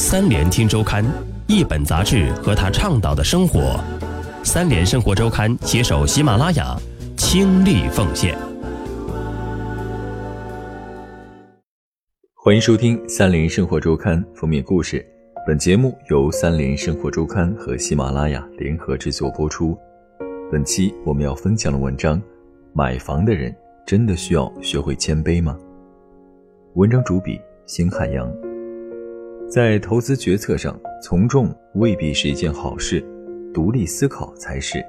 三联听周刊，一本杂志和他倡导的生活。三联生活周刊携手喜马拉雅，倾力奉献。欢迎收听三联生活周刊封面故事。本节目由三联生活周刊和喜马拉雅联合制作播出。本期我们要分享的文章：买房的人真的需要学会谦卑吗？文章主笔：邢海洋。在投资决策上，从众未必是一件好事，独立思考才是。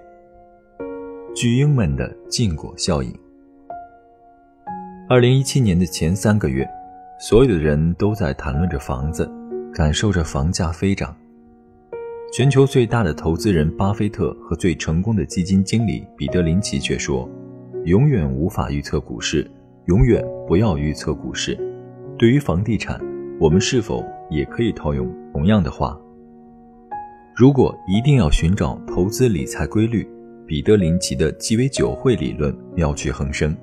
巨婴们的禁果效应。二零一七年的前三个月，所有的人都在谈论着房子，感受着房价飞涨。全球最大的投资人巴菲特和最成功的基金经理彼得林奇却说：“永远无法预测股市，永远不要预测股市。”对于房地产，我们是否？也可以套用同样的话。如果一定要寻找投资理财规律，彼得林奇的鸡尾酒会理论妙趣横生。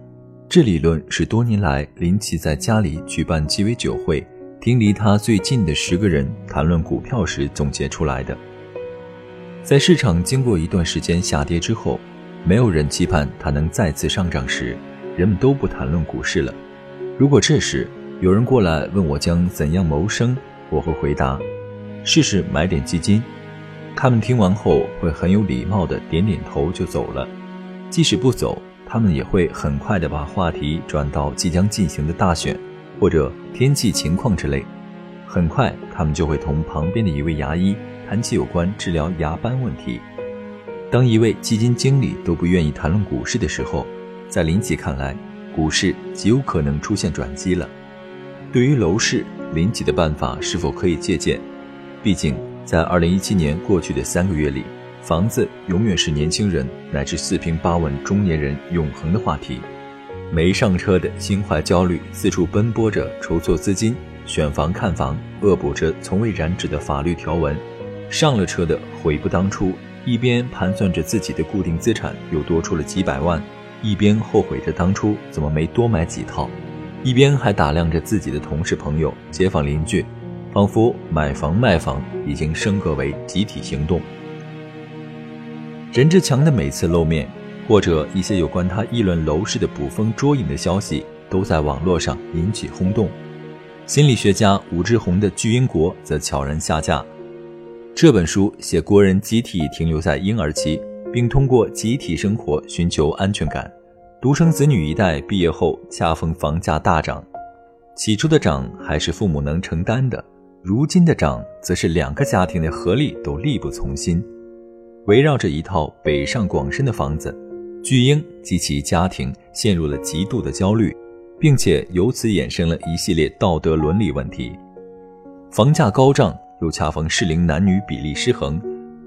这理论是多年来林奇在家里举办鸡尾酒会，听离他最近的十个人谈论股票时总结出来的。在市场经过一段时间下跌之后，没有人期盼它能再次上涨时，人们都不谈论股市了。如果这时有人过来问我将怎样谋生，我会回答：试试买点基金。他们听完后会很有礼貌地点点头就走了。即使不走，他们也会很快地把话题转到即将进行的大选或者天气情况之类。很快，他们就会同旁边的一位牙医谈起有关治疗牙斑问题。当一位基金经理都不愿意谈论股市的时候，在林奇看来，股市极有可能出现转机了。对于楼市，林奇的办法是否可以借鉴？毕竟，在二零一七年过去的三个月里，房子永远是年轻人乃至四平八稳中年人永恒的话题。没上车的心怀焦虑，四处奔波着筹措资金、选房看房，恶补着从未染指的法律条文；上了车的悔不当初，一边盘算着自己的固定资产又多出了几百万，一边后悔着当初怎么没多买几套。一边还打量着自己的同事、朋友、街坊邻居，仿佛买房卖房已经升格为集体行动。任志强的每次露面，或者一些有关他议论楼市的捕风捉影的消息，都在网络上引起轰动。心理学家武志红的《巨婴国》则悄然下架。这本书写国人集体停留在婴儿期，并通过集体生活寻求安全感。独生子女一代毕业后，恰逢房价大涨。起初的涨还是父母能承担的，如今的涨则是两个家庭的合力都力不从心。围绕着一套北上广深的房子，巨婴及其家庭陷入了极度的焦虑，并且由此衍生了一系列道德伦理问题。房价高涨，又恰逢适龄男女比例失衡，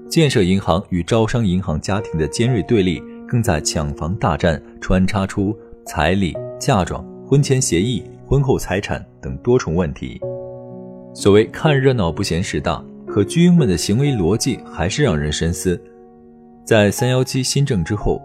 建设银行与招商银行家庭的尖锐对立。更在抢房大战穿插出彩礼、嫁妆、婚前协议、婚后财产等多重问题。所谓看热闹不嫌事大，可巨婴们的行为逻辑还是让人深思。在三幺七新政之后，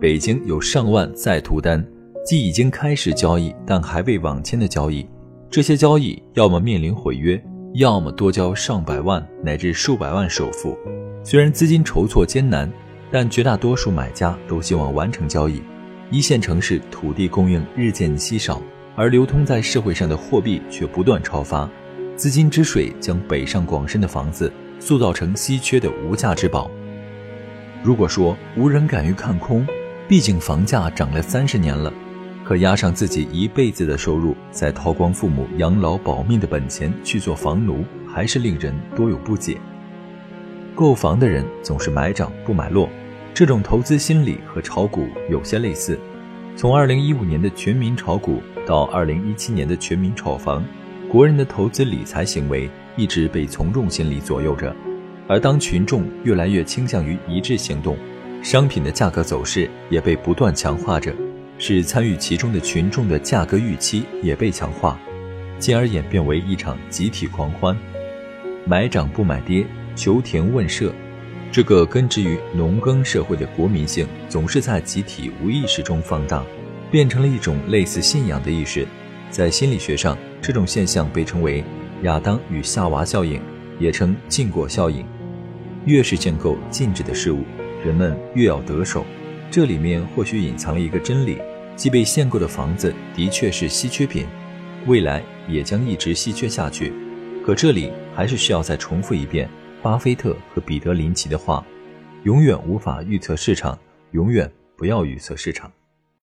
北京有上万在途单，即已经开始交易但还未网签的交易。这些交易要么面临毁约，要么多交上百万乃至数百万首付。虽然资金筹措艰难。但绝大多数买家都希望完成交易。一线城市土地供应日渐稀少，而流通在社会上的货币却不断超发，资金之水将北上广深的房子塑造成稀缺的无价之宝。如果说无人敢于看空，毕竟房价涨了三十年了，可押上自己一辈子的收入，再掏光父母养老保命的本钱去做房奴，还是令人多有不解。购房的人总是买涨不买落，这种投资心理和炒股有些类似。从2015年的全民炒股到2017年的全民炒房，国人的投资理财行为一直被从众心理左右着。而当群众越来越倾向于一致行动，商品的价格走势也被不断强化着，使参与其中的群众的价格预期也被强化，进而演变为一场集体狂欢，买涨不买跌。求田问舍，这个根植于农耕社会的国民性，总是在集体无意识中放大，变成了一种类似信仰的意识。在心理学上，这种现象被称为“亚当与夏娃效应”，也称禁果效应。越是建构禁止的事物，人们越要得手。这里面或许隐藏了一个真理：即被限购的房子的确是稀缺品，未来也将一直稀缺下去。可这里还是需要再重复一遍巴菲特和彼得林奇的话：永远无法预测市场，永远不要预测市场。